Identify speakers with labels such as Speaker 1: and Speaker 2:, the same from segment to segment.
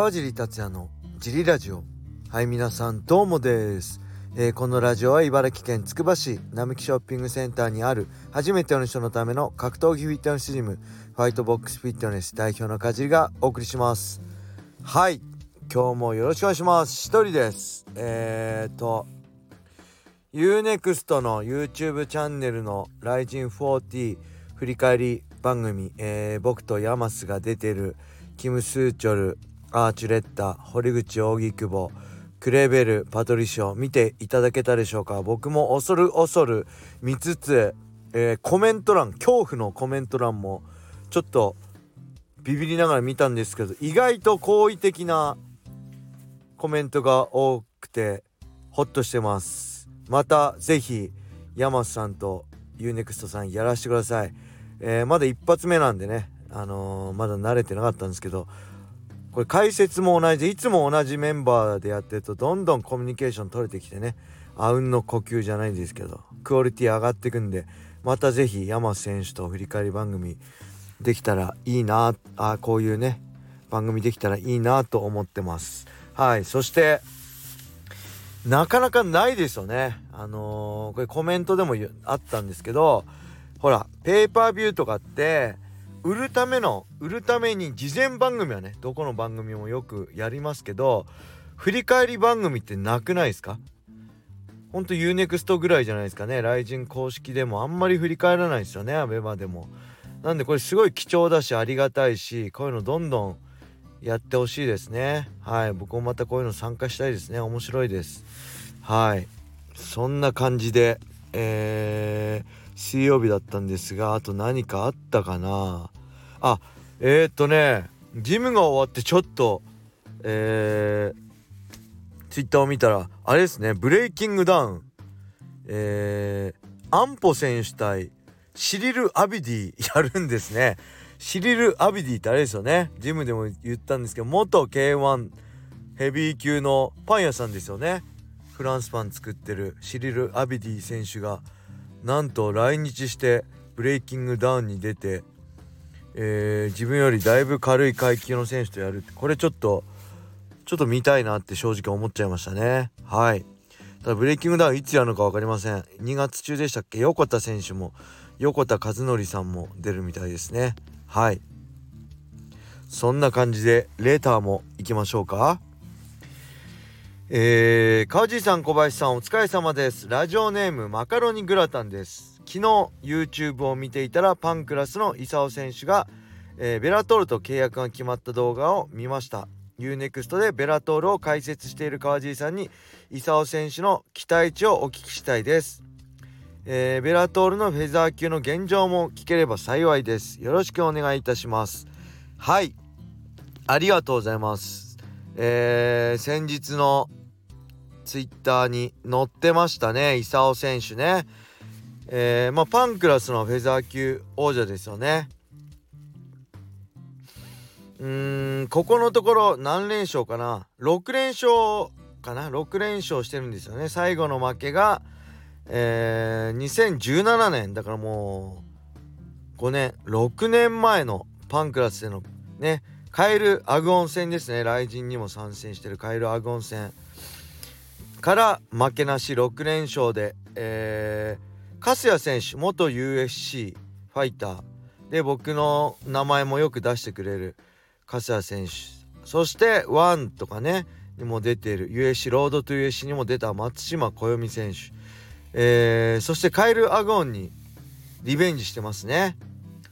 Speaker 1: 川尻達也のジリラジオ。はい皆さんどうもです、えー、このラジオは茨城県つくば市並木ショッピングセンターにある初めての人のための格闘技フィットネスジムファイトボックスフィットネス代表の川尻がお送りします。はい今日もよろしくお願いします。一人です。えーと UNEXT の YouTube チャンネルの「ライジン40」振り返り番組、えー、僕とヤマスが出てるキム・スーチョルアーチュレッタ堀口扇久保クレーベルパトリシオ見ていただけたでしょうか。僕も恐る恐る見つつ、えー、コメント欄恐怖のコメント欄もちょっとビビりながら見たんですけど意外と好意的なコメントが多くてホッとしてます。また是非山瀬さんと UNEXT さんやらせてください。えー、まだ一発目なんでね、あのー、まだ慣れてなかったんですけどこれ解説も同じでいつも同じメンバーでやってるとどんどんコミュニケーション取れてきてね。あうんの呼吸じゃないんですけどクオリティ上がってくんでまた是非山選手と振り返り番組できたらいいなあこういうね番組できたらいいなと思ってます。はいそしてなかなかないですよね。あのー、これコメントでもあったんですけどほらペーパービューとかって売るための売るために事前番組はねどこの番組もよくやりますけど振り返り番組ってなくないですか？ほんと UNEXT ぐらいじゃないですかね。雷神公式でもあんまり振り返らないですよね。ABEMA でも。なんでこれすごい貴重だしありがたいしこういうのどんどんやってほしいですね。はい。僕もまたこういうの参加したいですね。面白いです。はい。そんな感じでえー水曜日だったんですがあと何かあったかな？あえー、っとねジムが終わってちょっとえー、ツイッターを見たらあれですねブレイキングダウン。えー、アンポ選手対シリル・アビディやるんですね。シリル・アビディってあれですよね。ジムでも言ったんですけど元 K1 ヘビー級のパン屋さんですよね。フランスパン作ってるシリル・アビディ選手がなんと来日してブレイキングダウンに出て、えー、自分よりだいぶ軽い階級の選手とやるこれちょっとちょっと見たいなって正直思っちゃいましたね。はい。ただブレイキングダウンいつやるのか分かりません。2月中でしたっけ？横田選手も横田和則さんも出るみたいですね。はい。そんな感じでレーターも行きましょうか。えー、川地さん小林さんお疲れ様です。ラジオネームマカロニグラタンです。昨日 YouTube を見ていたらパンクラスの功選手が、えー、ベラトールと契約が決まった動画を見ました。UNEXT でベラトールを解説している川地さんに功選手の期待値をお聞きしたいです、えー、ベラトールのフェザー級の現状も聞ければ幸いです。よろしくお願いいたします。はい。ありがとうございます。えー、先日のツイッターに載ってましたね。功選手ね。えー、まあパンクラスのフェザー級王者ですよね。うーんここのところ何連勝かな？6連勝かな？6連勝してるんですよね。最後の負けがえー、2017年。だからもう5年6年前のパンクラスでのねカエルアグオン戦ですね。雷神にも参戦してるカエルアグオン戦。から負けなし6連勝で、えー、粕谷選手元 USC ファイター。で僕の名前もよく出してくれる粕谷選手。そしてワンとかねにも出ている USC ロードトゥ USC にも出た松島暦選手、えー、そしてカイル・アゴンにリベンジしてますね。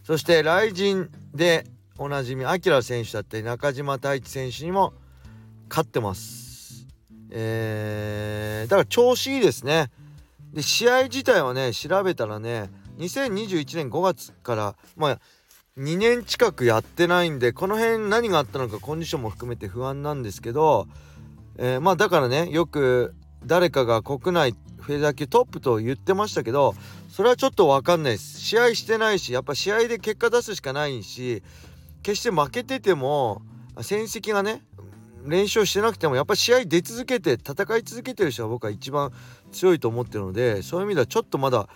Speaker 1: そして雷神でおなじみアキラ選手だったり中島太一選手にも勝ってます。えー、だから調子いいですね。で試合自体はね調べたらね2021年5月からまあ2年近くやってないんでこの辺何があったのかコンディションも含めて不安なんですけど、えー、まあだからねよく誰かが国内フェザー級トップと言ってましたけどそれはちょっと分かんないです試合してないしやっぱ試合で結果出すしかないし決して負けてても戦績がね練習してなくてもやっぱ試合出続けて戦い続けてる人が僕は一番強いと思ってるのでそういう意味ではちょっとまだ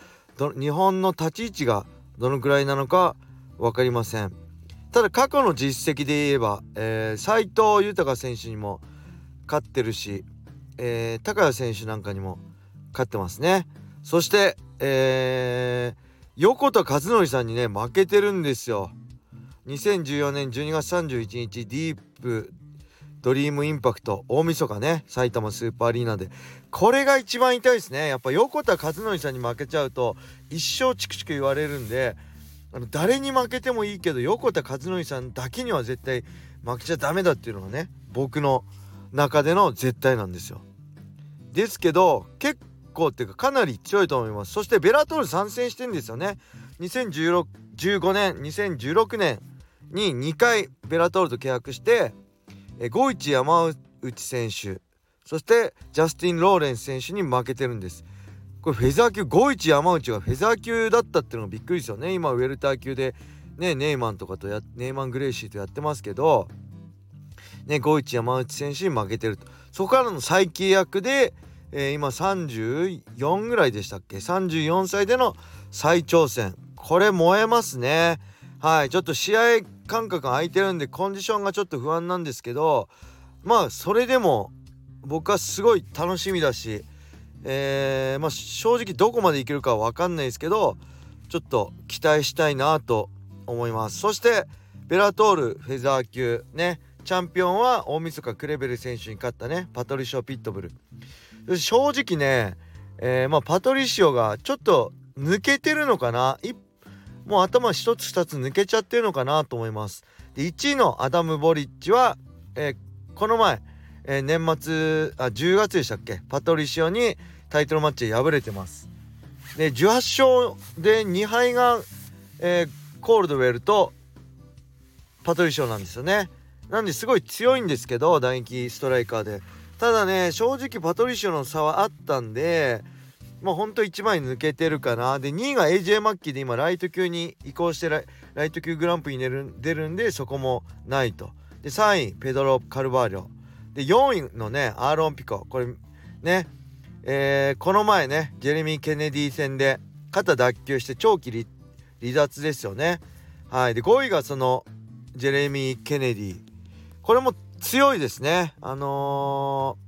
Speaker 1: 日本の立ち位置がどのくらいなのか分かりません。ただ過去の実績で言えば、えー、藤豊選手にも勝ってるし、えー、高谷選手なんかにも勝ってますねそしてえー、横田和則さんにね負けてるんですよ2014年12月31日ディープドリームインパクト大晦日ね埼玉スーパーアリーナで。これが一番痛いですね。やっぱ横田和則さんに負けちゃうと一生チクチク言われるんであの誰に負けてもいいけど横田和則さんだけには絶対負けちゃダメだっていうのがね僕の中での絶対なんですよ。ですけど結構っていうかかなり強いと思います。そしてベラトール参戦してんですよね。2015年2016年に2回ベラトールと契約してえゴイチ山内選手そしてジャスティン・ローレンス選手に負けてるんです。これフェザー級ゴイチ山内がフェザー級だったっていうのがびっくりですよね。今ウェルター級でねネイマンとかとやネイマン・グレイシーとやってますけどねゴイチ山内選手に負けてると。そこからの再契約でえー、今34ぐらいでしたっけ？34歳での再挑戦。これ燃えますね。はいちょっと試合間隔が空いてるんでコンディションがちょっと不安なんですけどまあそれでも僕はすごい楽しみだしえー、まあ正直どこまでいけるかは分かんないですけどちょっと期待したいなと思います。そしてベラトールフェザー級ねチャンピオンは大晦日クレベル選手に勝ったねパトリシオ・ピットブル。正直ね、えー、まあ、パトリシオがちょっと抜けてるのかな？もう頭一つ二つ抜けちゃってるのかなと思います。で1位のアダム・ボリッチは、えー、この前、えー、年末あ10月でしたっけ？パトリシオにタイトルマッチで敗れてます。で18勝で2敗が、えー、コールドウェルとパトリシオなんですよね。なんですごい強いんですけど打撃ストライカーで。ただね正直パトリシオの差はあったんでまあほんと1枚抜けてるかな。で2位が AJ マッキーで今ライト級に移行してライト級グランプリに出る出るんでそこもないと。で3位ペドロ・カルバーリョで4位のねアーロン・ピコこれねえー、この前ねジェレミー・ケネディ戦で肩脱臼して長期離脱ですよね。はい。で5位がそのジェレミー・ケネディこれも強いですね。あの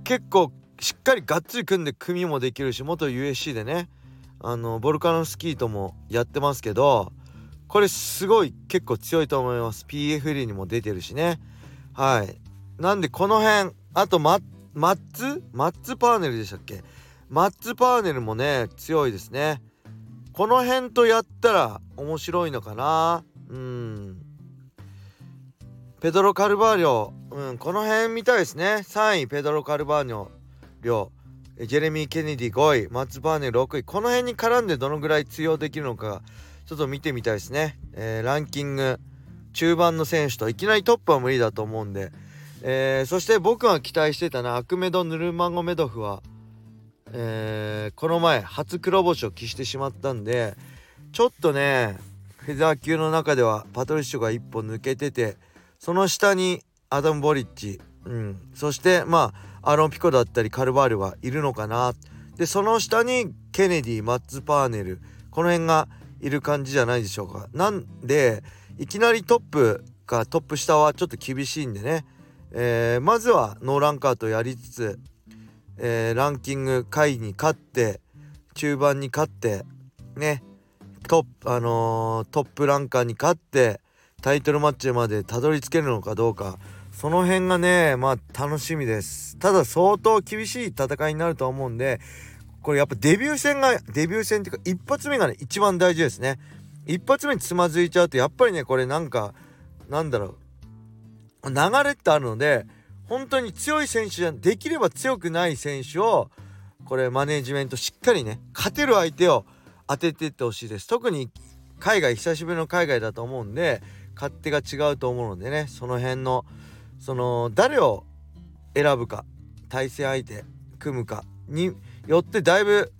Speaker 1: ー、結構しっかりがっつり組んで組もできるし元 USC でねあのボルカノスキートもやってますけどこれすごい結構強いと思います。PFL にも出てるしね。はい。なんでこの辺あとママッツ？マッツパーネルでしたっけ？マッツパーネルもね強いですね。この辺とやったら面白いのかな？うん。ペドロ・カルバーリョ、うん、この辺みたいですね。3位ペドロ・カルバーリョ。ジェレミー・ケネディ5位。マッツ・バーネル6位この辺に絡んでどのぐらい通用できるのかちょっと見てみたいですね、えー、ランキング。中盤の選手といきなりトップは無理だと思うんで、えー、そして僕が期待してたなアクメド・ヌルマゴメドフは、えー、この前初黒星を喫してしまったんでちょっとねフェザー級の中ではパトリッシュが一歩抜けててその下にアダム・ボリッチ、うん、そしてまあアロン・ピコだったりカルバールはいるのかな。でその下にケネディマッツ・パーネル。この辺がいる感じじゃないでしょうか。なんでいきなりトップかトップ下はちょっと厳しいんでね、えー、まずはノーランカーとやりつつ、えー、ランキング下位に勝って中盤に勝ってね。トップあのー、トップランカーに勝ってタイトルマッチまでたどり着けるのかどうか。その辺がねまあ楽しみです。ただ相当厳しい戦いになると思うんでこれやっぱデビュー戦がデビュー戦っていうか一発目がね一番大事ですね。一発目につまずいちゃうとやっぱりねこれなんかなんだろう。流れってあるので本当に強い選手じゃできれば強くない選手をこれマネジメントしっかりね勝てる相手を当てていってほしいです。特に海外久しぶりの海外だと思うんで勝手が違うと思うのでねその辺のその誰を選ぶか対戦相手組むかによってだいぶ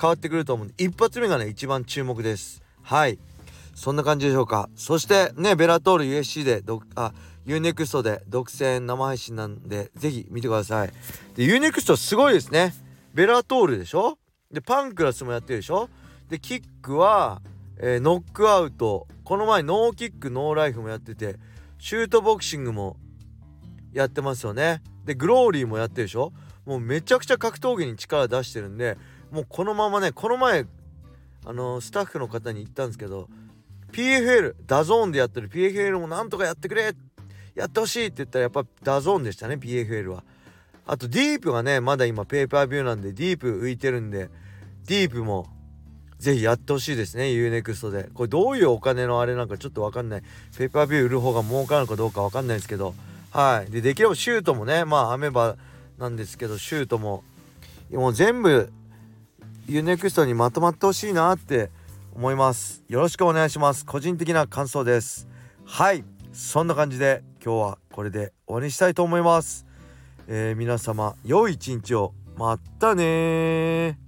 Speaker 1: 変わってくると思うんで一発目がね一番注目です。はい。そんな感じでしょうか。そしてねベラトール USC であ UNEXT で独占生配信なんでぜひ見てください。で U-NEXT すごいですね。 Bellator でしょ？でパンクラスもやってるでしょ？でキックはえー、ノックアウト。この前ノーキックノーライフもやっててシュートボクシングもやってますよね。でグローリーもやってるでしょ？もうめちゃくちゃ格闘技に力出してるんでもうこのままねこの前あの、スタッフの方に言ったんですけど PFL DAZN でやってる。PFL もなんとかやってくれやってほしいって言ったらやっぱ DAZN でしたね PFL は。あとディープがねまだ今ペーパービューなんでディープ浮いてるんでディープもぜひやってほしいですね UNEXT で。これどういうお金のあれなんかちょっと分かんない。ペーパービュー売る方が儲かるかどうか分かんないですけどはい。でできればシュートもねまあ ABEMA なんですけどシュートももう全部 UNEXT にまとまってほしいなって思います。よろしくお願いします。個人的な感想です。はい。そんな感じで今日はこれで終わりにしたいと思います、えー、皆様良い一日を。またね